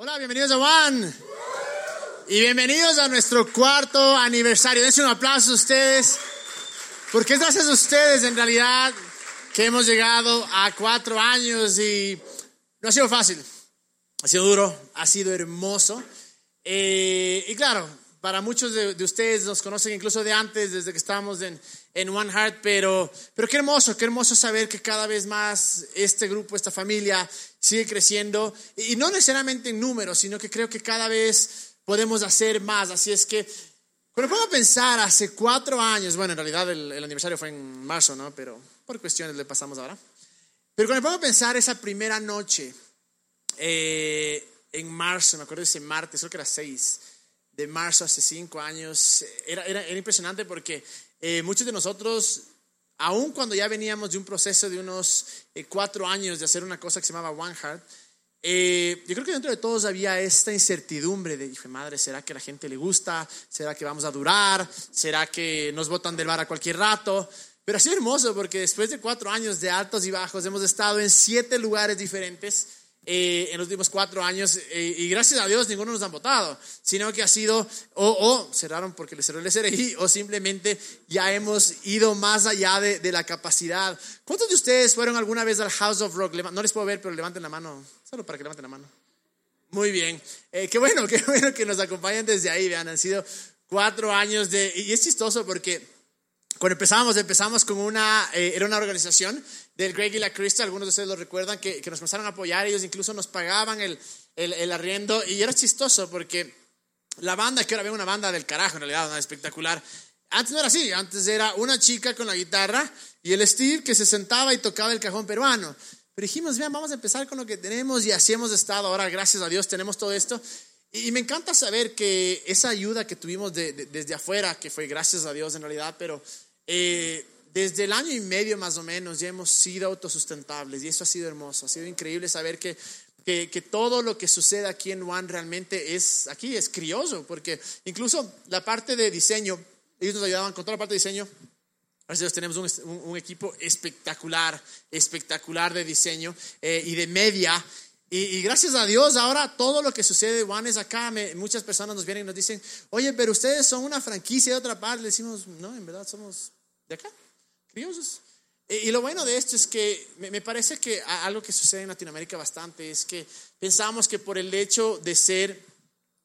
Hola, bienvenidos a One. Y bienvenidos a nuestro cuarto aniversario. Dense un aplauso a ustedes. Porque es gracias a ustedes, en realidad, que hemos llegado a cuatro años y no ha sido fácil. Ha sido duro, ha sido hermoso. Eh, y claro, para muchos de, ustedes nos conocen incluso de antes, desde que estábamos en, en One Heart, pero, pero qué hermoso, qué hermoso saber que cada vez más este grupo, esta familia sigue creciendo, y, no necesariamente en números, sino que creo que cada vez podemos hacer más. Así es que, cuando puedo pensar, hace cuatro años, bueno, en realidad el, aniversario fue en marzo, ¿no? Pero por cuestiones le pasamos ahora. Pero cuando puedo pensar esa primera noche, eh, en marzo, me acuerdo de ese martes, creo que era seis de marzo hace cinco años, era, era, era impresionante porque eh, muchos de nosotros, aun cuando ya veníamos de un proceso de unos eh, cuatro años de hacer una cosa que se llamaba One Heart, eh, yo creo que dentro de todos había esta incertidumbre de, hijo madre, ¿será que la gente le gusta? ¿Será que vamos a durar? ¿Será que nos botan del bar a cualquier rato? Pero ha sido hermoso porque después de cuatro años de altos y bajos hemos estado en siete lugares diferentes eh, en los últimos cuatro años eh, y gracias a Dios ninguno nos han votado, sino que ha sido o, cerraron porque les cerró el SRI o simplemente ya hemos ido más allá de, la capacidad. ¿Cuántos de ustedes fueron alguna vez al House of Rock? No les puedo ver, pero levanten la mano, solo para que levanten la mano. Muy bien, eh, qué bueno, qué bueno que nos acompañen desde ahí, vean, han sido cuatro años de... Y es chistoso porque cuando empezamos, empezamos con una, era una organización del Greg y la Krista, algunos de ustedes lo recuerdan, que, que nos empezaron a apoyar, ellos incluso nos pagaban el, el, el, arriendo y era chistoso porque la banda, que ahora veo una banda del carajo en realidad, una espectacular, antes no era así, antes era una chica con la guitarra y el Steve que se sentaba y tocaba el cajón peruano. Pero dijimos, vean, vamos a empezar con lo que tenemos y así hemos estado. Ahora, gracias a Dios, tenemos todo esto. Y, me encanta saber que esa ayuda que tuvimos de, desde afuera, que fue gracias a Dios en realidad, pero eh, desde el año y medio más o menos ya hemos sido autosustentables y eso ha sido hermoso, ha sido increíble saber que, que, todo lo que sucede aquí en One realmente es, aquí es crioso, porque incluso la parte de diseño, ellos nos ayudaban con toda la parte de diseño, Gracias tenemos un, un, equipo espectacular, espectacular de diseño eh, y de media. Y, gracias a Dios, ahora todo lo que sucede One es acá. muchas personas nos vienen y nos dicen, oye, pero ustedes son una franquicia de otra parte. Le decimos, no, en verdad somos de acá. Y lo bueno de esto es que me parece que algo que sucede en Latinoamérica bastante es que pensamos que por el hecho de ser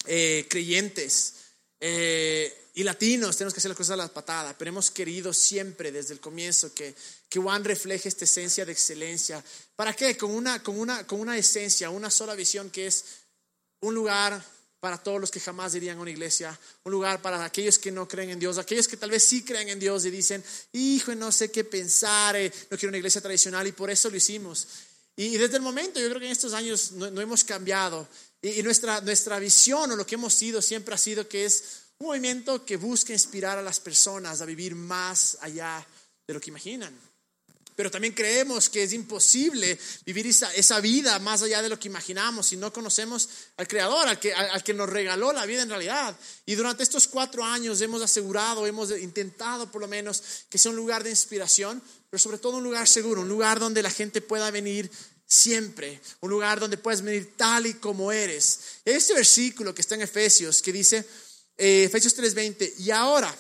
eh, creyentes eh, y latinos tenemos que hacer las cosas a la patada, pero hemos querido siempre desde el comienzo que, que Juan refleje esta esencia de excelencia. ¿Para qué? Con una, con, una, con una esencia, una sola visión que es un lugar para todos los que jamás irían a una iglesia, un lugar para aquellos que no creen en Dios, aquellos que tal vez sí creen en Dios y dicen, hijo, no sé qué pensar, eh, no quiero una iglesia tradicional y por eso lo hicimos. Y, desde el momento, yo creo que en estos años no, hemos cambiado y, nuestra, nuestra visión o lo que hemos sido siempre ha sido que es un movimiento que busca inspirar a las personas a vivir más allá de lo que imaginan pero también creemos que es imposible vivir esa, esa, vida más allá de lo que imaginamos si no conocemos al Creador, al que, al, que nos regaló la vida en realidad. Y durante estos cuatro años hemos asegurado, hemos intentado por lo menos que sea un lugar de inspiración, pero sobre todo un lugar seguro, un lugar donde la gente pueda venir siempre, un lugar donde puedes venir tal y como eres. Este versículo que está en Efesios, que dice, eh, Efesios 3:20, y ahora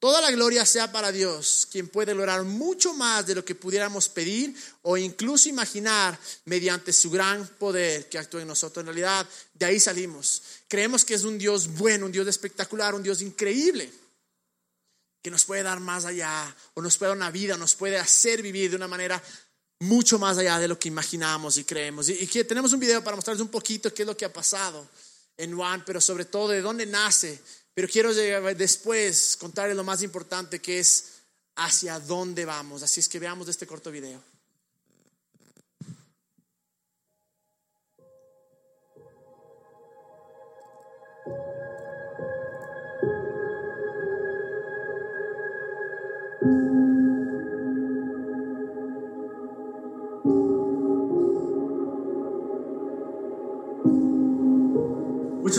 Toda la gloria sea para Dios, quien puede lograr mucho más de lo que pudiéramos pedir o incluso imaginar mediante su gran poder que actúa en nosotros. En realidad, de ahí salimos. Creemos que es un Dios bueno, un Dios espectacular, un Dios increíble, que nos puede dar más allá, o nos puede dar una vida, nos puede hacer vivir de una manera mucho más allá de lo que imaginamos y creemos. Y, que tenemos un video para mostrarles un poquito qué es lo que ha pasado en Juan, pero sobre todo de dónde nace pero quiero después contarles lo más importante que es hacia dónde vamos. Así es que veamos este corto video.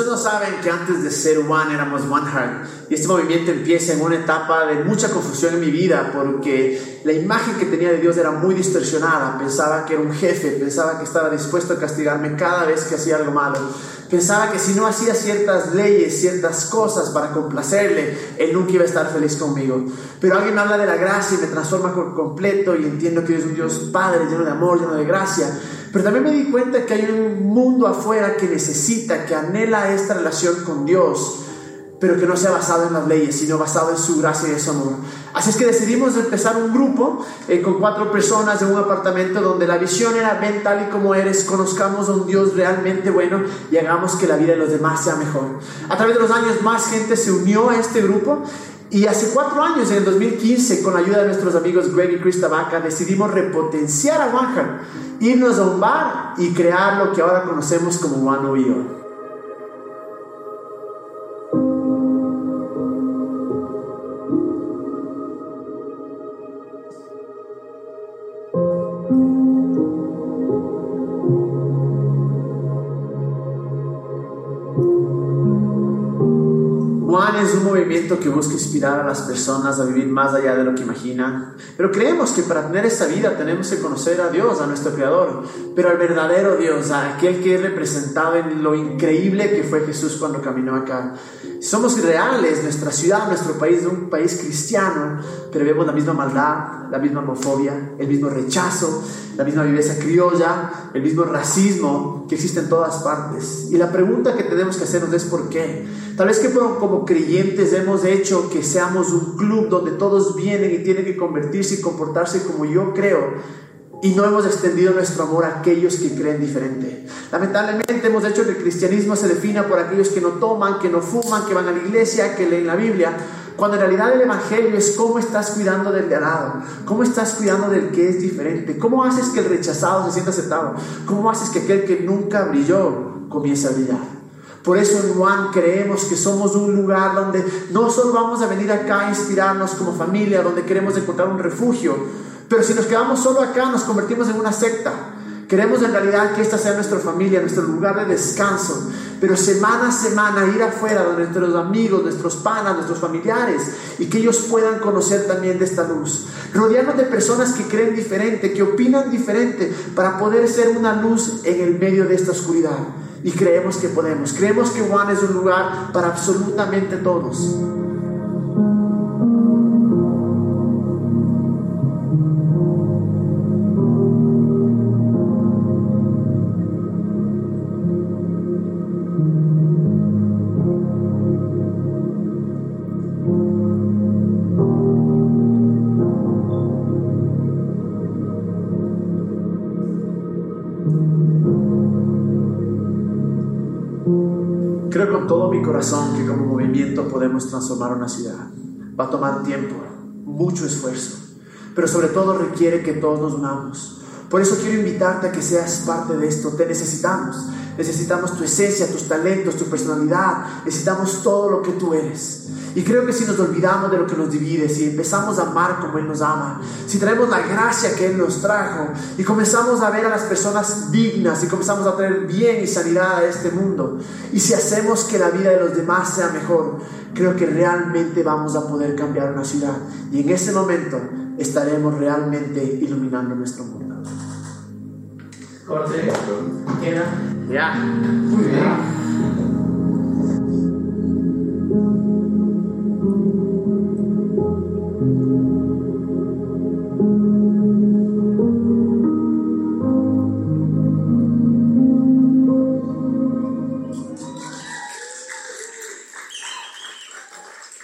No saben que antes de ser One éramos One Heart. Y este movimiento empieza en una etapa de mucha confusión en mi vida porque la imagen que tenía de Dios era muy distorsionada. Pensaba que era un jefe, pensaba que estaba dispuesto a castigarme cada vez que hacía algo malo. Pensaba que si no hacía ciertas leyes, ciertas cosas para complacerle, él nunca iba a estar feliz conmigo. Pero alguien me habla de la gracia y me transforma por completo y entiendo que es un Dios Padre lleno de amor, lleno de gracia. Pero también me di cuenta que hay un mundo afuera que necesita, que anhela esta relación con Dios pero que no sea basado en las leyes, sino basado en su gracia y su amor. Así es que decidimos empezar un grupo eh, con cuatro personas en un apartamento donde la visión era ven tal y como eres, conozcamos a un Dios realmente bueno y hagamos que la vida de los demás sea mejor. A través de los años más gente se unió a este grupo y hace cuatro años, en el 2015, con la ayuda de nuestros amigos Greg y Chris Tabaca, decidimos repotenciar a Wanham, irnos a un bar y crear lo que ahora conocemos como One movimiento que busca inspirar a las personas a vivir más allá de lo que imaginan. Pero creemos que para tener esa vida tenemos que conocer a Dios, a nuestro Creador, pero al verdadero Dios, a aquel que es representado en lo increíble que fue Jesús cuando caminó acá. Somos reales, nuestra ciudad, nuestro país es un país cristiano, pero vemos la misma maldad, la misma homofobia, el mismo rechazo, la misma viveza criolla, el mismo racismo que existe en todas partes. Y la pregunta que tenemos que hacernos es ¿por qué? Tal vez que como creyentes hemos hecho que seamos un club donde todos vienen y tienen que convertirse y comportarse como yo creo, y no hemos extendido nuestro amor a aquellos que creen diferente. Lamentablemente hemos hecho que el cristianismo se defina por aquellos que no toman, que no fuman, que van a la iglesia, que leen la Biblia, cuando en realidad el Evangelio es cómo estás cuidando del de al lado, cómo estás cuidando del que es diferente, cómo haces que el rechazado se sienta aceptado, cómo haces que aquel que nunca brilló comience a brillar. Por eso en Juan creemos que somos un lugar donde no solo vamos a venir acá a inspirarnos como familia, donde queremos encontrar un refugio, pero si nos quedamos solo acá nos convertimos en una secta. Queremos en realidad que esta sea nuestra familia, nuestro lugar de descanso, pero semana a semana ir afuera donde nuestros amigos, nuestros panas, nuestros familiares y que ellos puedan conocer también de esta luz. Rodearnos de personas que creen diferente, que opinan diferente, para poder ser una luz en el medio de esta oscuridad. Y creemos que podemos. Creemos que Juan es un lugar para absolutamente todos. Movimiento podemos transformar una ciudad. Va a tomar tiempo, mucho esfuerzo, pero sobre todo requiere que todos nos unamos. Por eso quiero invitarte a que seas parte de esto. Te necesitamos. Necesitamos tu esencia, tus talentos, tu personalidad. Necesitamos todo lo que tú eres. Y creo que si nos olvidamos de lo que nos divide, si empezamos a amar como Él nos ama, si traemos la gracia que Él nos trajo y comenzamos a ver a las personas dignas y comenzamos a traer bien y sanidad a este mundo, y si hacemos que la vida de los demás sea mejor, creo que realmente vamos a poder cambiar una ciudad. Y en ese momento estaremos realmente iluminando nuestro mundo. Corte. Ya. Muy bien.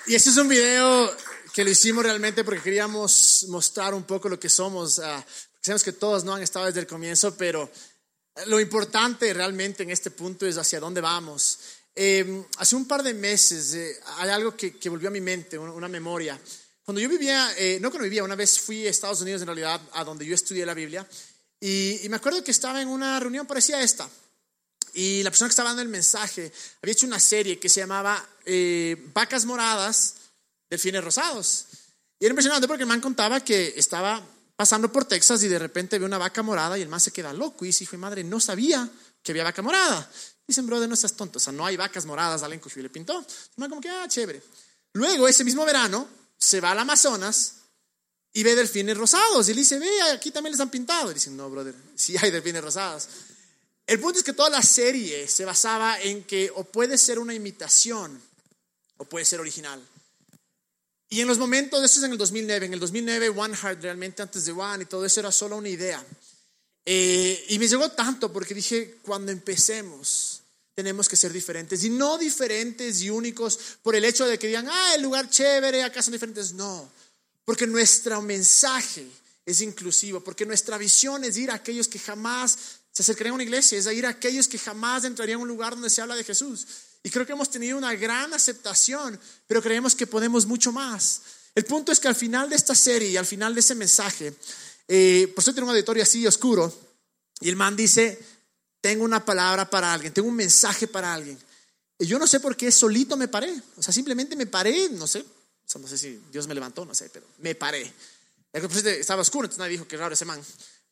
Y este es un video que lo hicimos realmente porque queríamos mostrar un poco lo que somos. Uh, sabemos que todos no han estado desde el comienzo, pero lo importante realmente en este punto es hacia dónde vamos. Eh, hace un par de meses eh, hay algo que, que, volvió a mi mente, una, una memoria. Cuando yo vivía, eh, no cuando vivía, una vez fui a Estados Unidos en realidad, a donde yo estudié la Biblia, y, y me acuerdo que estaba en una reunión parecida a esta. Y la persona que estaba dando el mensaje había hecho una serie que se llamaba eh, Vacas Moradas, Delfines Rosados. Y era impresionante porque el man contaba que estaba pasando por Texas y de repente ve una vaca morada y el man se queda loco y dice, hijo de madre, no sabía que había vaca morada. Dicen, brother, no seas tonto, o sea, no hay vacas moradas, alguien que le pintó. Como que, ah, chévere. Luego, ese mismo verano, se va al Amazonas y ve delfines rosados. Y le dice, ve, aquí también les han pintado. Y dicen, no, brother, sí hay delfines rosados. El punto es que toda la serie se basaba en que o puede ser una imitación o puede ser original. Y en los momentos, eso es en el 2009, en el 2009 One Heart realmente antes de One y todo eso era solo una idea. Eh, y me llegó tanto porque dije, cuando empecemos, tenemos que ser diferentes. Y no diferentes y únicos por el hecho de que digan, ah, el lugar chévere, acá son diferentes. No, porque nuestro mensaje es inclusivo, porque nuestra visión es ir a aquellos que jamás se acercarían a una iglesia, es ir a aquellos que jamás entrarían a un lugar donde se habla de Jesús. Y creo que hemos tenido una gran aceptación, pero creemos que podemos mucho más. El punto es que al final de esta serie y al final de ese mensaje, eh, por eso tengo un auditorio así oscuro, y el man dice, tengo una palabra para alguien, tengo un mensaje para alguien. Y yo no sé por qué solito me paré, o sea, simplemente me paré, no sé, no sé si Dios me levantó, no sé, pero me paré. Estaba oscuro, entonces nadie dijo que raro ese man.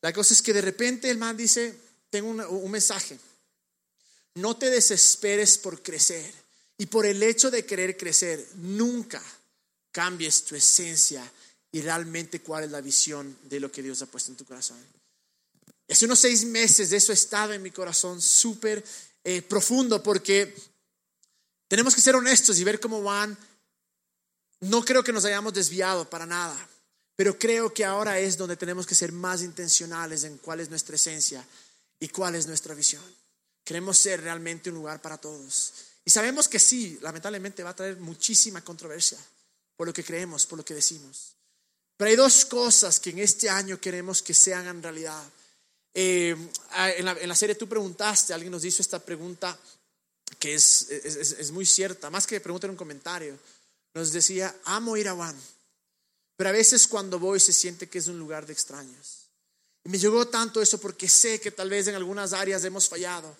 La cosa es que de repente el man dice, tengo un mensaje. No te desesperes por crecer. Y por el hecho de querer crecer, nunca cambies tu esencia y realmente cuál es la visión de lo que Dios ha puesto en tu corazón. Hace unos seis meses de eso estaba en mi corazón súper eh, profundo porque tenemos que ser honestos y ver cómo van. No creo que nos hayamos desviado para nada, pero creo que ahora es donde tenemos que ser más intencionales en cuál es nuestra esencia y cuál es nuestra visión. Queremos ser realmente un lugar para todos. Y sabemos que sí, lamentablemente va a traer muchísima controversia por lo que creemos, por lo que decimos. Pero hay dos cosas que en este año queremos que se hagan realidad. Eh, en, la, serie tú preguntaste, alguien nos hizo esta pregunta que es, es, muy cierta, más que preguntar un comentario. Nos decía, amo ir a Juan, pero a veces cuando voy se siente que es un lugar de extraños. Y me llegó tanto eso porque sé que tal vez en algunas áreas hemos fallado.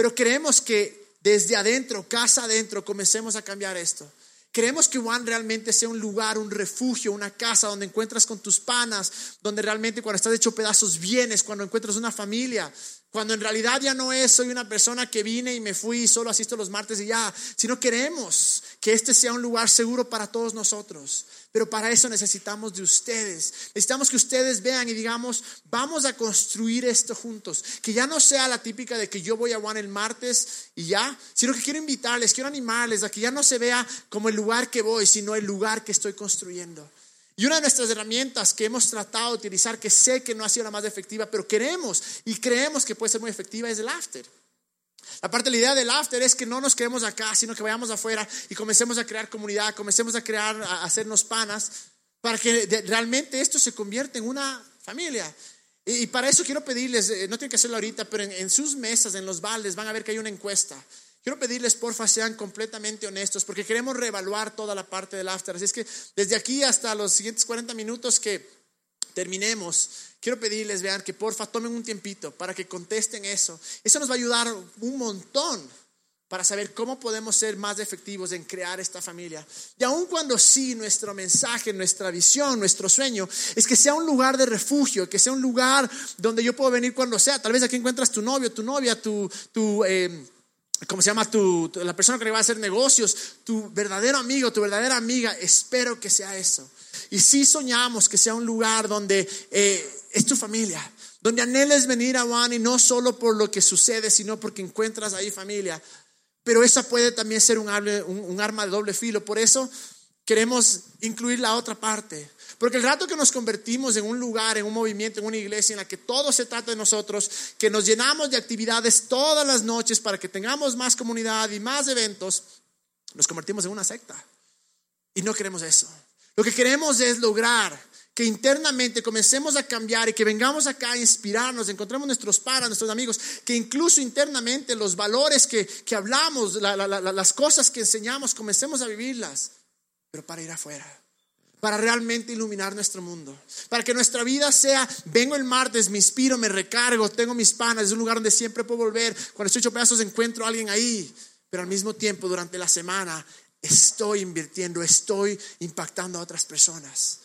Pero creemos que desde adentro, casa adentro, comencemos a cambiar esto. Queremos que Juan realmente sea un lugar, un refugio, una casa donde encuentras con tus panas, donde realmente cuando estás hecho pedazos vienes, cuando encuentras una familia, cuando en realidad ya no es, soy una persona que vine y me fui y solo asisto los martes y ya, sino queremos que este sea un lugar seguro para todos nosotros. Pero para eso necesitamos de ustedes. Necesitamos que ustedes vean y digamos, vamos a construir esto juntos. Que ya no sea la típica de que yo voy a Juan el martes y ya, sino que quiero invitarles, quiero animarles a que ya no se vea como el lugar que voy, sino el lugar que estoy construyendo. Y una de nuestras herramientas que hemos tratado de utilizar, que sé que no ha sido la más efectiva, pero queremos y creemos que puede ser muy efectiva, es el after. Aparte, la idea del after es que no nos quedemos acá, sino que vayamos afuera y comencemos a crear comunidad, comencemos a crear, a hacernos panas, para que realmente esto se convierta en una familia. Y, para eso quiero pedirles, eh, no tienen que hacerlo ahorita, pero en, sus mesas, en los baldes, van a ver que hay una encuesta. Quiero pedirles, porfa, sean completamente honestos, porque queremos reevaluar toda la parte del after. Así es que desde aquí hasta los siguientes 40 minutos que terminemos, quiero pedirles, vean, que porfa tomen un tiempito para que contesten eso. Eso nos va a ayudar un montón para saber cómo podemos ser más efectivos en crear esta familia. Y aun cuando sí, nuestro mensaje, nuestra visión, nuestro sueño es que sea un lugar de refugio, que sea un lugar donde yo puedo venir cuando sea. Tal vez aquí encuentras tu novio, tu novia, tu... tu eh, ¿Cómo se llama? Tu, la persona que le va a hacer negocios, tu verdadero amigo, tu verdadera amiga. Espero que sea eso. Y si soñamos que sea un lugar donde eh, es tu familia, donde anheles venir a Juan y no solo por lo que sucede, sino porque encuentras ahí familia. Pero esa puede también ser un arma de doble filo. Por eso queremos incluir la otra parte. Porque el rato que nos convertimos en un lugar, en un movimiento, en una iglesia en la que todo se trata de nosotros, que nos llenamos de actividades todas las noches para que tengamos más comunidad y más eventos, nos convertimos en una secta. Y no queremos eso. Lo que queremos es lograr que internamente comencemos a cambiar y que vengamos acá a inspirarnos, encontremos nuestros paras, nuestros amigos, que incluso internamente los valores que, hablamos, las cosas que enseñamos, comencemos a vivirlas, pero para ir afuera, para realmente iluminar nuestro mundo, para que nuestra vida sea, vengo el martes, me inspiro, me recargo, tengo mis panas, es un lugar donde siempre puedo volver, cuando estoy hecho pedazos encuentro a alguien ahí, pero al mismo tiempo durante la semana estoy invirtiendo, estoy impactando a otras personas.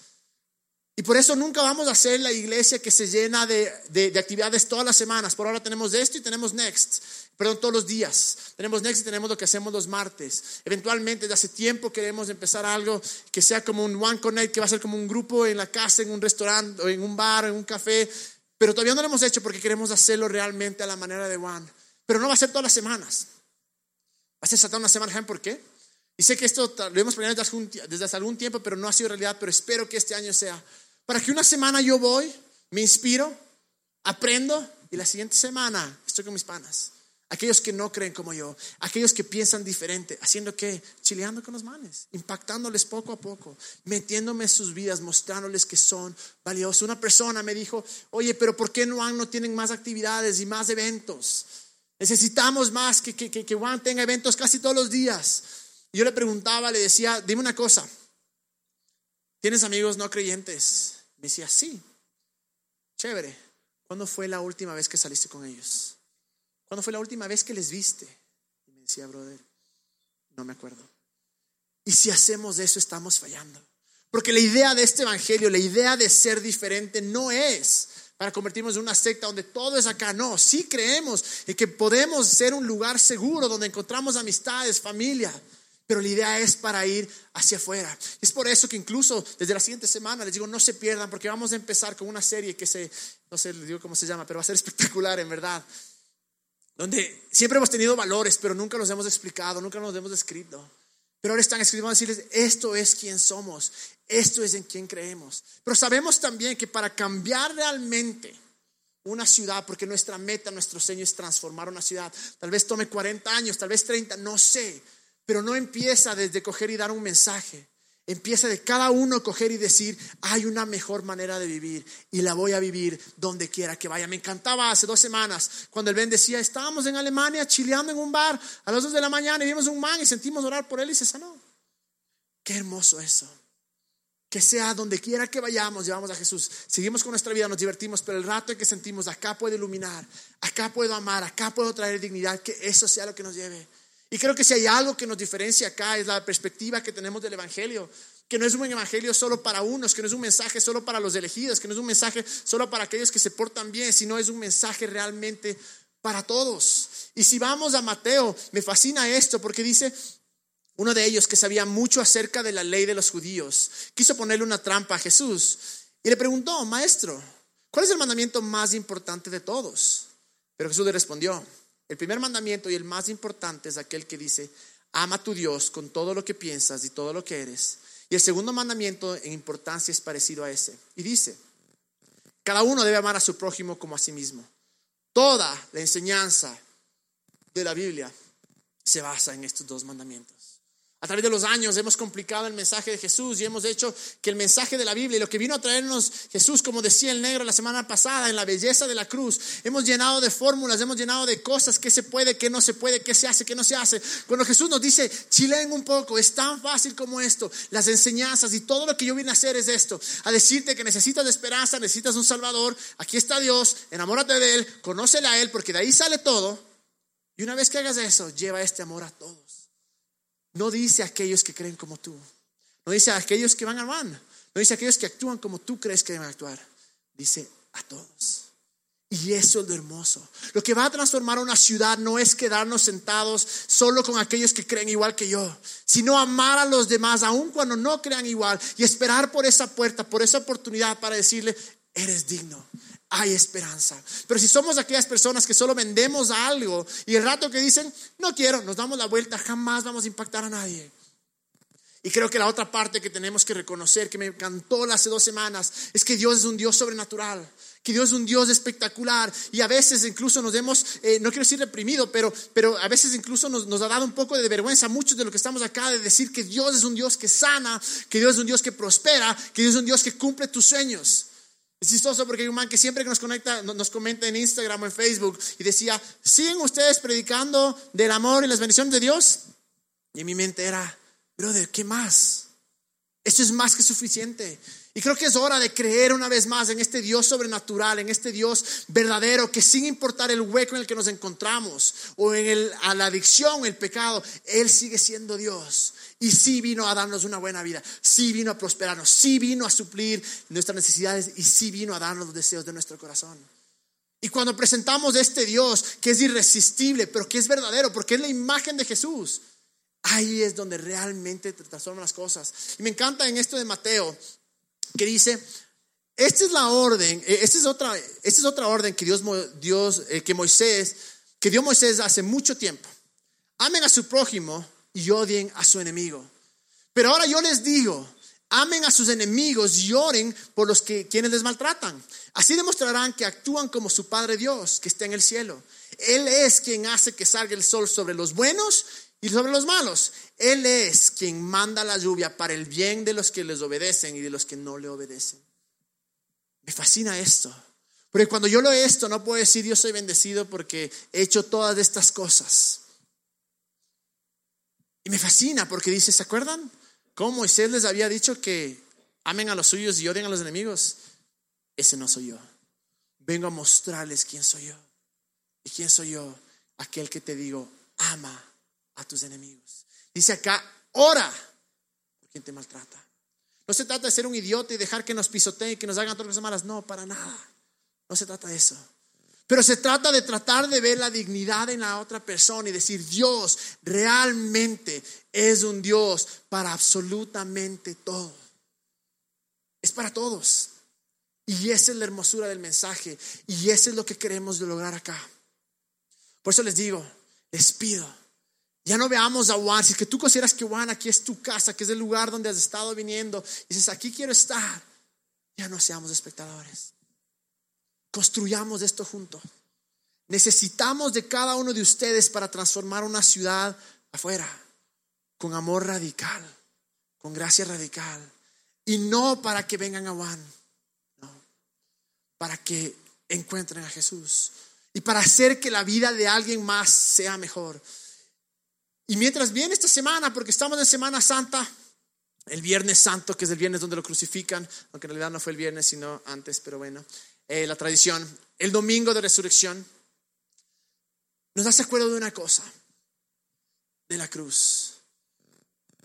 Y por eso nunca vamos a ser la iglesia que se llena de, de, actividades todas las semanas. Por ahora tenemos esto y tenemos Next. Perdón, todos los días. Tenemos Next y tenemos lo que hacemos los martes. Eventualmente, desde hace tiempo queremos empezar algo que sea como un One Connect, que va a ser como un grupo en la casa, en un restaurante, o en un bar, en un café. pero todavía no lo hemos hecho porque queremos hacerlo realmente a la manera de Juan. Pero no va a ser todas las semanas. Va a ser saltar una semana, ¿saben por qué? Y sé que esto lo hemos planeado desde hace algún tiempo, pero no ha sido realidad, pero espero que este año sea. Para que una semana yo voy, me inspiro, aprendo y la siguiente semana estoy con mis panas. Aquellos que no creen como yo, aquellos que piensan diferente, haciendo que chileando con los manes, impactándoles poco a poco, metiéndome en sus vidas, mostrándoles que son valiosos. Una persona me dijo, oye, pero ¿por qué no, no tienen más actividades y más eventos? Necesitamos más que, que, que, que Juan tenga eventos casi todos los días. Yo le preguntaba, le decía, dime una cosa, ¿tienes amigos no creyentes? Me decía, sí, chévere. ¿Cuándo fue la última vez que saliste con ellos? ¿Cuándo fue la última vez que les viste? Y me decía, brother, no me acuerdo. Y si hacemos eso, estamos fallando. Porque la idea de este evangelio, la idea de ser diferente, no es para convertirnos en una secta donde todo es acá. No, sí creemos en que podemos ser un lugar seguro donde encontramos amistades, familia. Pero la idea es para ir hacia afuera. Es por eso que incluso desde la siguiente semana les digo, no se pierdan, porque vamos a empezar con una serie que se, no sé, les digo cómo se llama, pero va a ser espectacular en verdad donde siempre hemos tenido valores, pero nunca los hemos explicado, nunca nos hemos descrito. Pero ahora están escribiendo a decirles, esto es quien somos, esto es en quien creemos. Pero sabemos también que para cambiar realmente una ciudad, porque nuestra meta, nuestro sueño es transformar una ciudad, tal vez tome 40 años, tal vez 30, no sé, pero no empieza desde coger y dar un mensaje. Empieza de cada uno coger y decir, hay una mejor manera de vivir y la voy a vivir donde quiera que vaya. Me encantaba hace dos semanas cuando el Ben decía, estábamos en Alemania chileando en un bar a las dos de la mañana y vimos un man y sentimos orar por él y se sanó. Qué hermoso eso. Que sea donde quiera que vayamos, llevamos a Jesús. Seguimos con nuestra vida, nos divertimos, pero el rato en que sentimos, acá puedo iluminar, acá puedo amar, acá puedo traer dignidad, que eso sea lo que nos lleve. Y creo que si hay algo que nos diferencia acá es la perspectiva que tenemos del Evangelio, que no es un Evangelio solo para unos, que no es un mensaje solo para los elegidos, que no es un mensaje solo para aquellos que se portan bien, sino es un mensaje realmente para todos. Y si vamos a Mateo, me fascina esto porque dice, uno de ellos que sabía mucho acerca de la ley de los judíos, quiso ponerle una trampa a Jesús y le preguntó, maestro, ¿cuál es el mandamiento más importante de todos? Pero Jesús le respondió, el primer mandamiento y el más importante es aquel que dice, ama a tu Dios con todo lo que piensas y todo lo que eres. Y el segundo mandamiento en importancia es parecido a ese. Y dice, cada uno debe amar a su prójimo como a sí mismo. Toda la enseñanza de la Biblia se basa en estos dos mandamientos. A través de los años hemos complicado el mensaje de Jesús y hemos hecho que el mensaje de la Biblia y lo que vino a traernos Jesús, como decía el negro la semana pasada, en la belleza de la cruz, hemos llenado de fórmulas, hemos llenado de cosas, qué se puede, qué no se puede, qué se hace, qué no se hace. Cuando Jesús nos dice, chilen un poco, es tan fácil como esto, las enseñanzas y todo lo que yo vine a hacer es esto, a decirte que necesitas esperanza, necesitas un Salvador, aquí está Dios, enamórate de Él, conócele a Él, porque de ahí sale todo. Y una vez que hagas eso, lleva este amor a todos. No dice a aquellos que creen como tú. No dice a aquellos que van a van. No dice a aquellos que actúan como tú crees que deben actuar. Dice a todos. Y eso es lo hermoso. Lo que va a transformar una ciudad no es quedarnos sentados solo con aquellos que creen igual que yo, sino amar a los demás, aun cuando no crean igual, y esperar por esa puerta, por esa oportunidad para decirle, eres digno, hay esperanza. Pero si somos aquellas personas que solo vendemos algo y el rato que dicen, no quiero, nos damos la vuelta, jamás vamos a impactar a nadie. Y creo que la otra parte que tenemos que reconocer, que me encantó hace dos semanas, es que Dios es un Dios sobrenatural, que Dios es un Dios espectacular. Y a veces incluso nos hemos, eh, no quiero decir reprimido, pero, pero a veces incluso nos, nos, ha dado un poco de vergüenza muchos de los que estamos acá de decir que Dios es un Dios que sana, que Dios es un Dios que prospera, que Dios es un Dios que cumple tus sueños. Es chistoso porque hay un man que siempre que nos conecta, nos comenta en Instagram o en Facebook y decía, ¿siguen ustedes predicando del amor y las bendiciones de Dios? Y en mi mente era, brother, ¿qué más? Esto es más que suficiente. Y creo que es hora de creer una vez más en este Dios sobrenatural, en este Dios verdadero, que sin importar el hueco en el que nos encontramos o en el, a la adicción, el pecado, Él sigue siendo Dios. Y sí vino a darnos una buena vida, sí vino a prosperarnos, sí vino a suplir nuestras necesidades y sí vino a darnos los deseos de nuestro corazón. Y cuando presentamos este Dios que es irresistible, pero que es verdadero, porque es la imagen de Jesús, ahí es donde realmente transforman las cosas. Y me encanta en esto de Mateo, que dice, esta es la orden, eh, esta es otra, esta es otra orden que Dios, Dios eh, que Moisés, que dio Moisés hace mucho tiempo. Amen a su prójimo y odien a su enemigo. Pero ahora yo les digo, amen a sus enemigos y oren por los que quienes les maltratan. Así demostrarán que actúan como su Padre Dios, que está en el cielo. Él es quien hace que salga el sol sobre los buenos y sobre los malos. Él es quien manda la lluvia para el bien de los que les obedecen y de los que no le obedecen. Me fascina esto. Porque cuando yo leo esto, no puedo decir yo soy bendecido porque he hecho todas estas cosas. Y me fascina porque dice, ¿se acuerdan? Cómo Moisés les había dicho que amen a los suyos y odien a los enemigos. Ese no soy yo. Vengo a mostrarles quién soy yo. ¿Y quién soy yo? Aquel que te digo, ama a tus enemigos. Dice acá, ora por quien te maltrata. No se trata de ser un idiota y dejar que nos pisoteen y que nos hagan otras cosas malas. No, para nada. No se trata de eso. Pero se trata de tratar de ver la dignidad en la otra persona y decir, Dios realmente es un Dios para absolutamente todo. Es para todos. Y esa es la hermosura del mensaje. Y eso es lo que queremos lograr acá. Por eso les digo, les pido, ya no veamos a Juan. Si es que tú consideras que Juan aquí es tu casa, que es el lugar donde has estado viniendo, y dices, aquí quiero estar, ya no seamos espectadores. Construyamos esto juntos. Necesitamos de cada uno de ustedes para transformar una ciudad afuera, con amor radical, con gracia radical. Y no para que vengan a Juan, no, para que encuentren a Jesús y para hacer que la vida de alguien más sea mejor. Y mientras viene esta semana, porque estamos en Semana Santa, el Viernes Santo, que es el viernes donde lo crucifican, aunque en realidad no fue el viernes, sino antes, pero bueno, eh, la tradición, el domingo de resurrección, nos hace acuerdo de una cosa, de la cruz.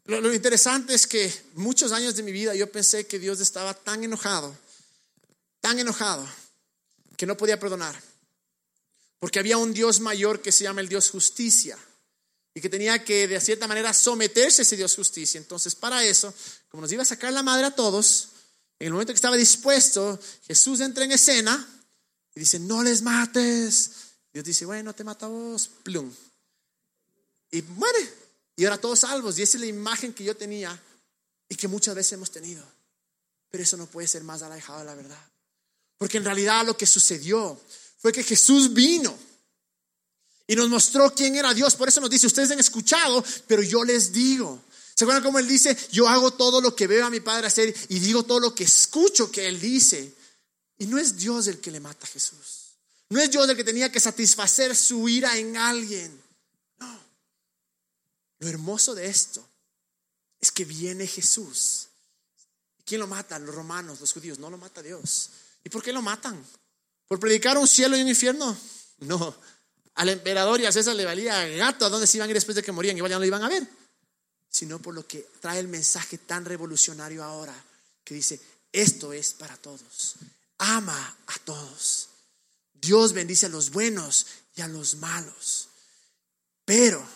Lo, lo interesante es que muchos años de mi vida yo pensé que Dios estaba tan enojado, tan enojado, que no podía perdonar, porque había un Dios mayor que se llama el Dios justicia y que tenía que de cierta manera someterse a ese Dios justicia. Entonces, para eso, como nos iba a sacar la madre a todos, en el momento que estaba dispuesto, Jesús entra en escena y dice, no les mates. Dios dice, bueno, te mata vos, plum. Y muere. Y ahora todos salvos. Y esa es la imagen que yo tenía y que muchas veces hemos tenido. Pero eso no puede ser más alejado de la verdad. Porque en realidad lo que sucedió fue que Jesús vino y nos mostró quién era Dios. Por eso nos dice, ustedes han escuchado, pero yo les digo. ¿Se acuerdan cómo él dice? Yo hago todo lo que veo a mi Padre hacer y digo todo lo que escucho que él dice. Y no es Dios el que le mata a Jesús. No es Dios el que tenía que satisfacer su ira en alguien. No. Lo hermoso de esto es que viene Jesús. ¿Quién lo mata? Los romanos, los judíos. No lo mata Dios. ¿Y por qué lo matan? ¿Por predicar un cielo y un infierno? No al emperador y a César le valía gato a dónde se iban a ir después de que morían, igual ya no lo iban a ver, sino por lo que trae el mensaje tan revolucionario ahora, que dice, esto es para todos, ama a todos. Dios bendice a los buenos y a los malos, pero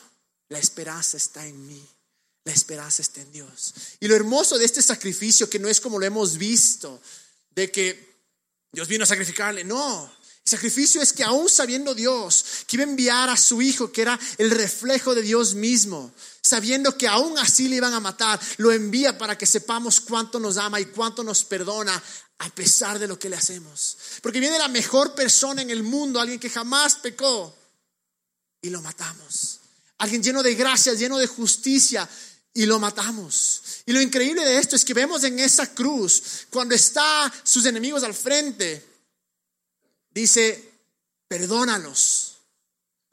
la esperanza está en mí. La esperanza está en Dios. Y lo hermoso de este sacrificio, que no es como lo hemos visto, de que Dios vino a sacrificarle, no, sacrificio es que aún sabiendo Dios que iba a enviar a su hijo, que era el reflejo de Dios mismo, sabiendo que aún así le iban a matar, lo envía para que sepamos cuánto nos ama y cuánto nos perdona a pesar de lo que le hacemos. Porque viene la mejor persona en el mundo, alguien que jamás pecó, y lo matamos. Alguien lleno de gracia, lleno de justicia, y lo matamos. Y lo increíble de esto es que vemos en esa cruz, cuando está sus enemigos al frente, Dice, perdónalos,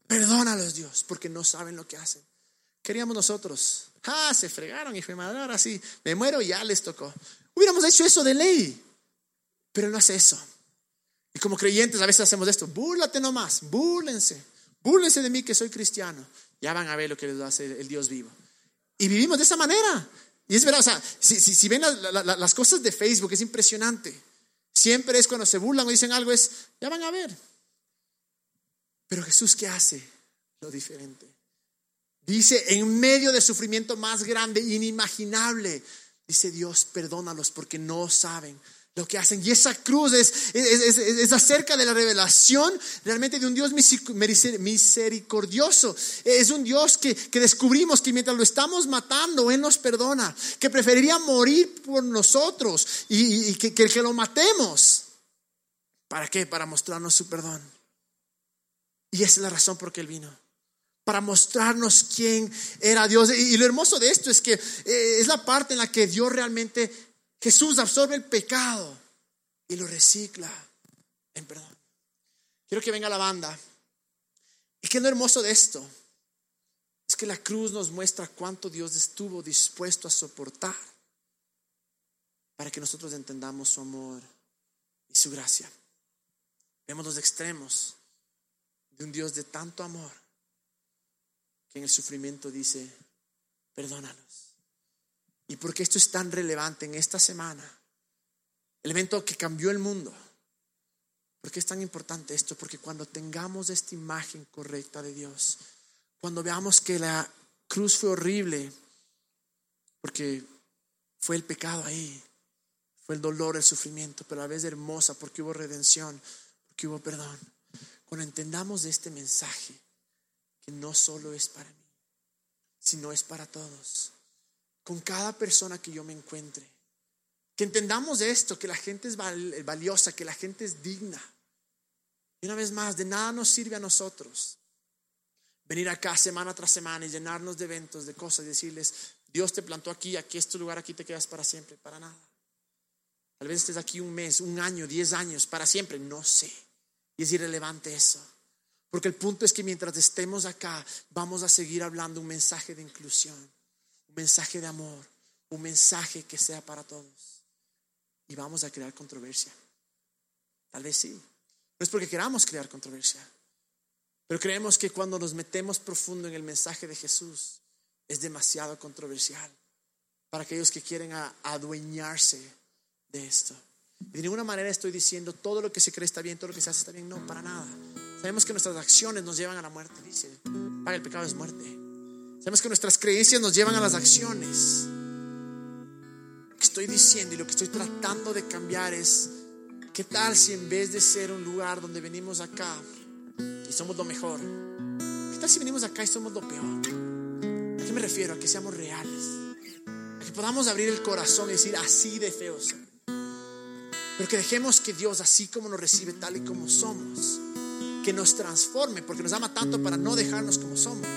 perdónalos Dios, porque no saben lo que hacen. Queríamos nosotros, ah, se fregaron y fue madre, ahora sí, me muero y ya les tocó. Hubiéramos hecho eso de ley, pero no hace eso. Y como creyentes a veces hacemos esto, búrlate nomás, búrlense, búrlense de mí que soy cristiano. Ya van a ver lo que les hacer el Dios vivo. Y vivimos de esa manera. Y es verdad, o sea, si, ven las cosas de Facebook, es impresionante. Siempre es cuando se burlan o dicen algo, es, ya van a ver. Pero Jesús, ¿qué hace? Lo diferente. Dice, en medio del sufrimiento más grande, inimaginable, dice Dios, perdónalos porque no saben lo que hacen. Y esa cruz es, acerca de la revelación realmente de un Dios misericordioso. Es un Dios que, descubrimos que mientras lo estamos matando, Él nos perdona, que preferiría morir por nosotros y, que, que, que lo matemos. ¿Para qué? Para mostrarnos su perdón. Y esa es la razón por qué Él vino para mostrarnos quién era Dios. Y, lo hermoso de esto es que eh, es la parte en la que Dios realmente Jesús absorbe el pecado y lo recicla en perdón. Quiero que venga la banda. ¿Y qué es lo hermoso de esto? Es que la cruz nos muestra cuánto Dios estuvo dispuesto a soportar para que nosotros entendamos su amor y su gracia. Vemos los extremos de un Dios de tanto amor que en el sufrimiento dice, perdónanos. ¿Y por qué esto es tan relevante en esta semana? El evento que cambió el mundo. ¿Por qué es tan importante esto? Porque cuando tengamos esta imagen correcta de Dios, cuando veamos que la cruz fue horrible, porque fue el pecado ahí, fue el dolor, el sufrimiento, pero a la vez hermosa porque hubo redención, porque hubo perdón. Cuando entendamos este mensaje, que no solo es para mí, sino es para todos con cada persona que yo me encuentre. Que entendamos esto, que la gente es valiosa, que la gente es digna. Y una vez más, de nada nos sirve a nosotros venir acá semana tras semana y llenarnos de eventos, de cosas, y decirles, Dios te plantó aquí, aquí es tu lugar, aquí te quedas para siempre, para nada. Tal vez estés aquí un mes, un año, diez años, para siempre, no sé. Y es irrelevante eso. Porque el punto es que mientras estemos acá, vamos a seguir hablando un mensaje de inclusión un mensaje de amor, un mensaje que sea para todos. Y vamos a crear controversia. Tal vez sí. No es porque queramos crear controversia, pero creemos que cuando nos metemos profundo en el mensaje de Jesús, es demasiado controversial para aquellos que quieren adueñarse de esto. De ninguna manera estoy diciendo todo lo que se cree está bien, todo lo que se hace está bien. No, para nada. Sabemos que nuestras acciones nos llevan a la muerte. Dice, paga el pecado es muerte. Sabemos que nuestras creencias nos llevan a las acciones. Lo que estoy diciendo y lo que estoy tratando de cambiar es, ¿qué tal si en vez de ser un lugar donde venimos acá y somos lo mejor, ¿qué tal si venimos acá y somos lo peor? ¿A qué me refiero? A que seamos reales. A que podamos abrir el corazón y decir, así de feos. Pero que dejemos que Dios, así como nos recibe tal y como somos, que nos transforme, porque nos ama tanto para no dejarnos como somos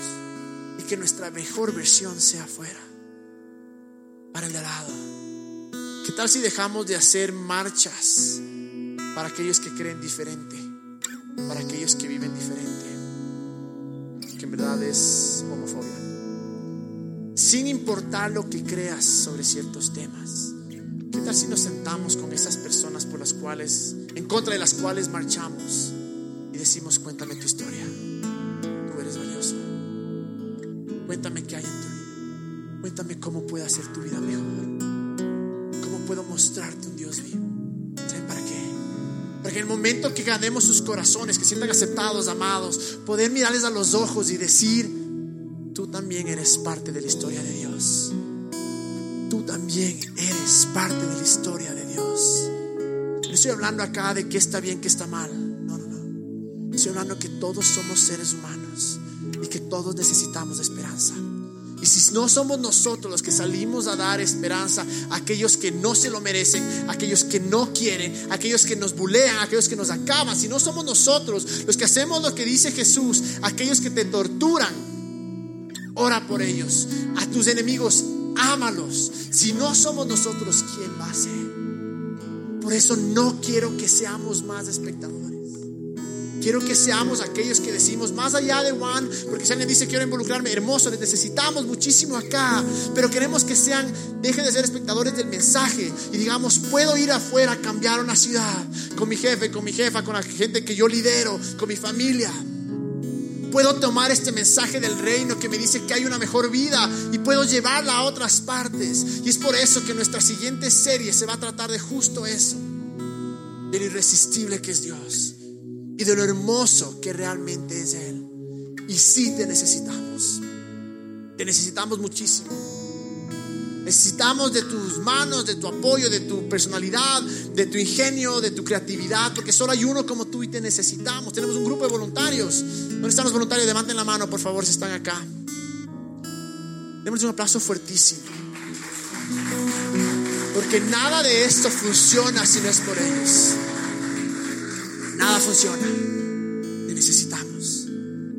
que nuestra mejor versión sea afuera, para el de lado. ¿Qué tal si dejamos de hacer marchas para aquellos que creen diferente, para aquellos que viven diferente, que en verdad es homofobia? Sin importar lo que creas sobre ciertos temas. ¿Qué tal si nos sentamos con esas personas por las cuales, en contra de las cuales marchamos y decimos, cuéntame tu historia? Cuéntame qué hay en tu vida. Cuéntame cómo puede hacer tu vida mejor. Cómo puedo mostrarte un Dios vivo. ¿Saben para qué? Para que en el momento que ganemos sus corazones, que sientan aceptados, amados, poder mirarles a los ojos y decir, tú también eres parte de la historia de Dios. Tú también eres parte de la historia de Dios. No estoy hablando acá de qué está bien, qué está mal. Hablando que todos somos seres humanos y que todos necesitamos esperanza. Y si no somos nosotros los que salimos a dar esperanza a aquellos que no se lo merecen, a aquellos que no quieren, a aquellos que nos bulean, a aquellos que nos acaban, si no somos nosotros los que hacemos lo que dice Jesús, aquellos que te torturan, ora por ellos. A tus enemigos, ámalos. Si no somos nosotros, ¿quién va a ser? Por eso no quiero que seamos más espectadores. Quiero que seamos aquellos que decimos, más allá de Juan, porque si alguien dice quiero involucrarme, hermoso, les necesitamos muchísimo acá, pero queremos que sean, dejen de ser espectadores del mensaje y digamos, puedo ir afuera a cambiar una ciudad con mi jefe, con mi jefa, con la gente que yo lidero, con mi familia. Puedo tomar este mensaje del reino que me dice que hay una mejor vida y puedo llevarla a otras partes. Y es por eso que nuestra siguiente serie se va a tratar de justo eso, del irresistible que es Dios y de lo hermoso que realmente es Él. Y sí te necesitamos. Te necesitamos muchísimo. Necesitamos de tus manos, de tu apoyo, de tu personalidad, de tu ingenio, de tu creatividad, porque solo hay uno como tú y te necesitamos. Tenemos un grupo de voluntarios. ¿Dónde están los voluntarios? Levanten la mano, por favor, si están acá. Demos un aplauso fuertísimo. Porque nada de esto funciona si no es por ellos. Funciona. Te necesitamos.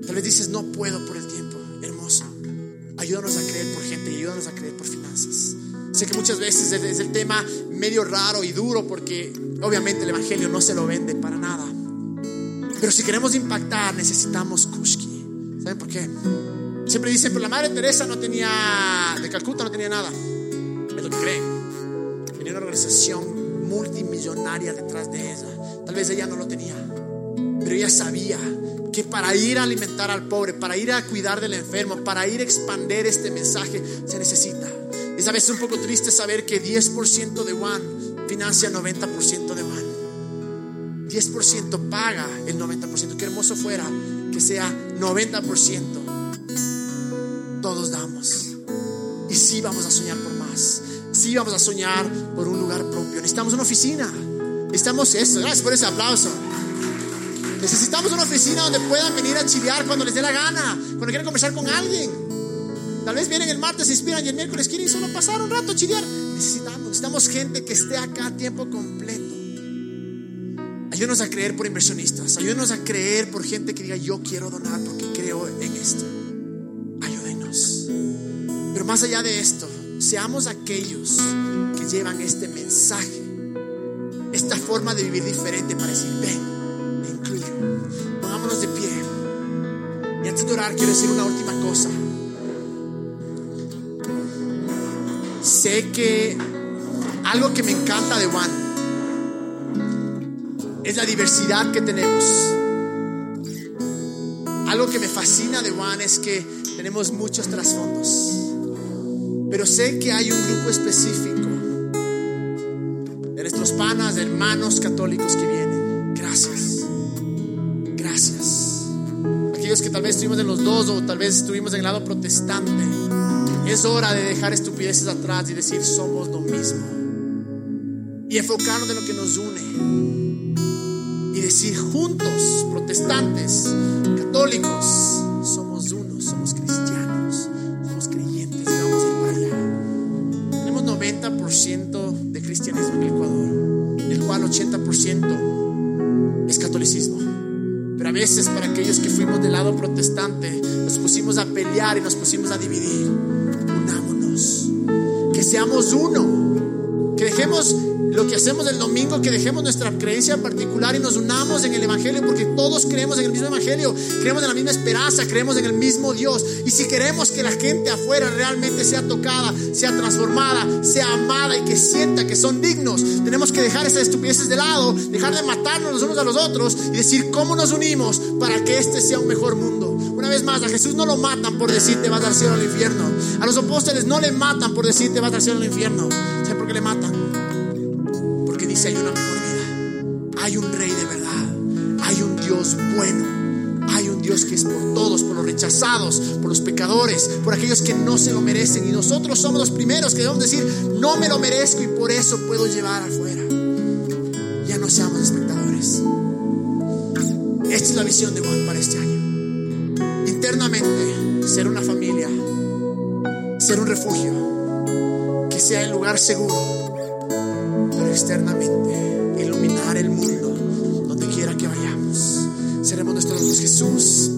Tal vez dices, no puedo por el tiempo. Hermoso. Ayúdanos a creer por gente y ayúdanos a creer por finanzas. Sé que muchas veces es el tema medio raro y duro porque obviamente el Evangelio no se lo vende para nada. Pero si queremos impactar necesitamos Kushki. ¿Saben por qué? Siempre dicen, pero la Madre Teresa no tenía, de Calcuta no tenía nada. Es lo que creen. Tenía una organización multimillonaria detrás de ella. Tal vez ella no lo tenía, pero ella sabía que para ir a alimentar al pobre, para ir a cuidar del enfermo, para ir a expandir este mensaje, se necesita. Es a veces un poco triste saber que 10% de Juan financia 90% de Juan. 10% paga el 90%. Qué hermoso fuera que sea 90% todos damos. Y sí vamos a soñar por más. Sí vamos a soñar por un lugar propio. Necesitamos una oficina. Necesitamos eso. Gracias por ese aplauso. Necesitamos una oficina donde puedan venir a chilear cuando les dé la gana, cuando quieran conversar con alguien. Tal vez vienen el martes, se inspiran y el miércoles quieren solo pasar un rato a chilear. Necesitamos, necesitamos gente que esté acá a tiempo completo. Ayúdenos a creer por inversionistas. Ayúdenos a creer por gente que diga yo quiero donar porque creo en esto más allá de esto, seamos aquellos que llevan este mensaje, esta forma de vivir diferente para decir, ven, orar, quiero decir una última cosa. Sé que algo que me encanta de Juan es la diversidad que tenemos. Algo que me fascina de Juan es que tenemos muchos trasfondos. Pero sé que hay un grupo específico de nuestros panas, de hermanos católicos que vienen. Que tal vez estuvimos en los dos o tal vez estuvimos en el lado protestante. Es hora de dejar estupideces atrás y decir somos lo mismo. Y enfocarnos en lo que nos une. Y decir juntos, protestantes, católicos, somos uno, somos cristianos. de cristianismo en el Ecuador, del cual 80% es catolicismo. A veces para aquellos que fuimos del lado protestante, nos pusimos a pelear y nos pusimos a dividir. Unámonos, que seamos uno, que dejemos lo que hacemos el domingo, que dejemos nuestra creencia particular y nos unamos en el Evangelio, porque todos creemos en el mismo Evangelio, creemos en la misma esperanza, creemos en el mismo Dios. Y si queremos que la gente afuera realmente sea tocada, sea transformada, sea amada y que sienta que son dignos, tenemos que dejar esas estupideces de lado, dejar de matarnos los unos a los otros y decir cómo nos unimos para que este sea un mejor mundo. Una vez más, a Jesús no lo matan por decir te vas al cielo al infierno. A los apóstoles no le matan por decir te vas al cielo al infierno. ¿Sabe por qué le matan? Hay una mejor vida. Hay un rey de verdad. Hay un Dios bueno. Hay un Dios que es por todos, por los rechazados, por los pecadores, por aquellos que no se lo merecen. Y nosotros somos los primeros que debemos decir, no me lo merezco y por eso puedo llevar afuera. Ya no seamos espectadores. Esta es la visión de Juan para este año. Internamente, ser una familia, ser un refugio, que sea el lugar seguro externamente, iluminar el mundo donde quiera que vayamos. Seremos nuestro Dios Jesús.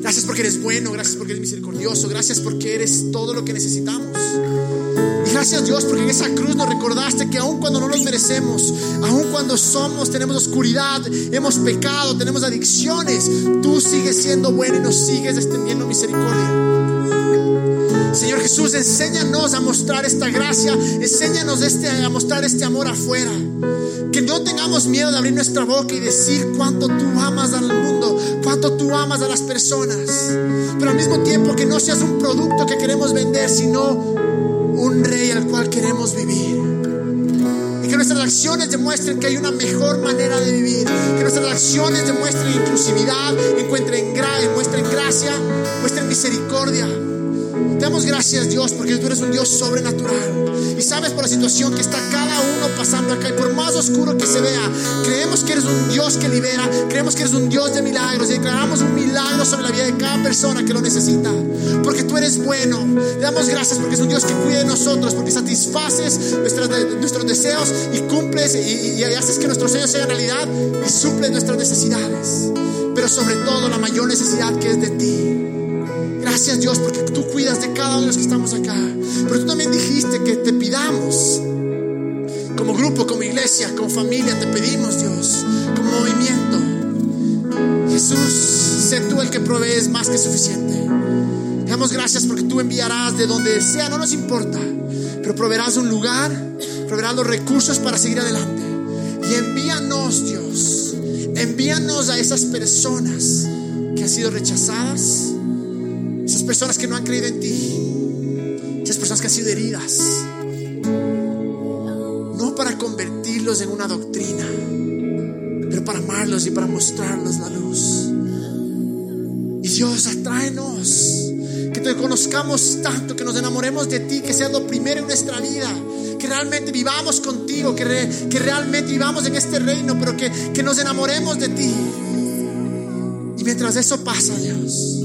Gracias porque eres bueno, gracias porque eres misericordioso, gracias porque eres todo lo que necesitamos. Y gracias Dios porque en esa cruz nos recordaste que aun cuando no los merecemos, aun cuando somos, tenemos oscuridad, hemos pecado, tenemos adicciones, tú sigues siendo bueno y nos sigues extendiendo misericordia. Señor Jesús, enséñanos a mostrar esta gracia, enséñanos este, a mostrar este amor afuera. Que no tengamos miedo de abrir nuestra boca y decir cuánto tú amas al mundo, cuánto tú amas a las personas. Pero al mismo tiempo que no seas un producto que queremos vender, sino un rey al cual queremos vivir. Y que nuestras acciones demuestren que hay una mejor manera de vivir. Que nuestras acciones demuestren inclusividad, encuentren, muestren gracia, muestren misericordia. Damos gracias Gracias Dios porque tú eres un Dios sobrenatural. Y sabes por la situación que está cada uno pasando acá y por más oscuro que se vea, creemos que eres un Dios que libera, creemos que eres un Dios de milagros y declaramos un milagro sobre la vida de cada persona que lo necesita. Porque tú eres bueno. Te damos gracias porque es un Dios que cuida de nosotros, porque satisfaces nuestros, deseos y cumples y, y haces que nuestros sueños sean realidad y suples nuestras necesidades. Pero sobre todo la mayor necesidad que es de ti. Gracias Dios porque tú cuidas de cada uno de los que estamos acá. Pero tú también dijiste que te pidamos, como grupo, como iglesia, como familia, te pedimos Dios, como movimiento. Jesús, sé tú el que provees más que suficiente. Te damos gracias porque tú enviarás de donde sea, no nos importa, pero proveerás un lugar, proveerás los recursos para seguir adelante. Y envíanos, Dios, envíanos a esas personas que han sido rechazadas personas que no han creído en ti, esas personas que han sido heridas, no para convertirlos en una doctrina, pero para amarlos y para mostrarlos la luz. Y Dios, atráenos, que te conozcamos tanto, que nos enamoremos de ti, que sea lo primero en nuestra vida que realmente vivamos contigo, que, que, realmente vivamos en este reino, pero que, que nos enamoremos de ti. Y mientras eso pasa, Dios,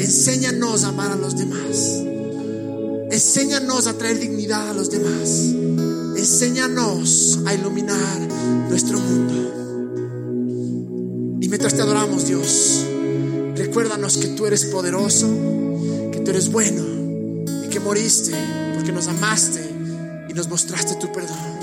Enséñanos a amar a los demás. Enséñanos a traer dignidad a los demás. Enséñanos a iluminar nuestro mundo. Y mientras te adoramos, Dios, recuérdanos que tú eres poderoso, que tú eres bueno y que moriste porque nos amaste y nos mostraste tu perdón.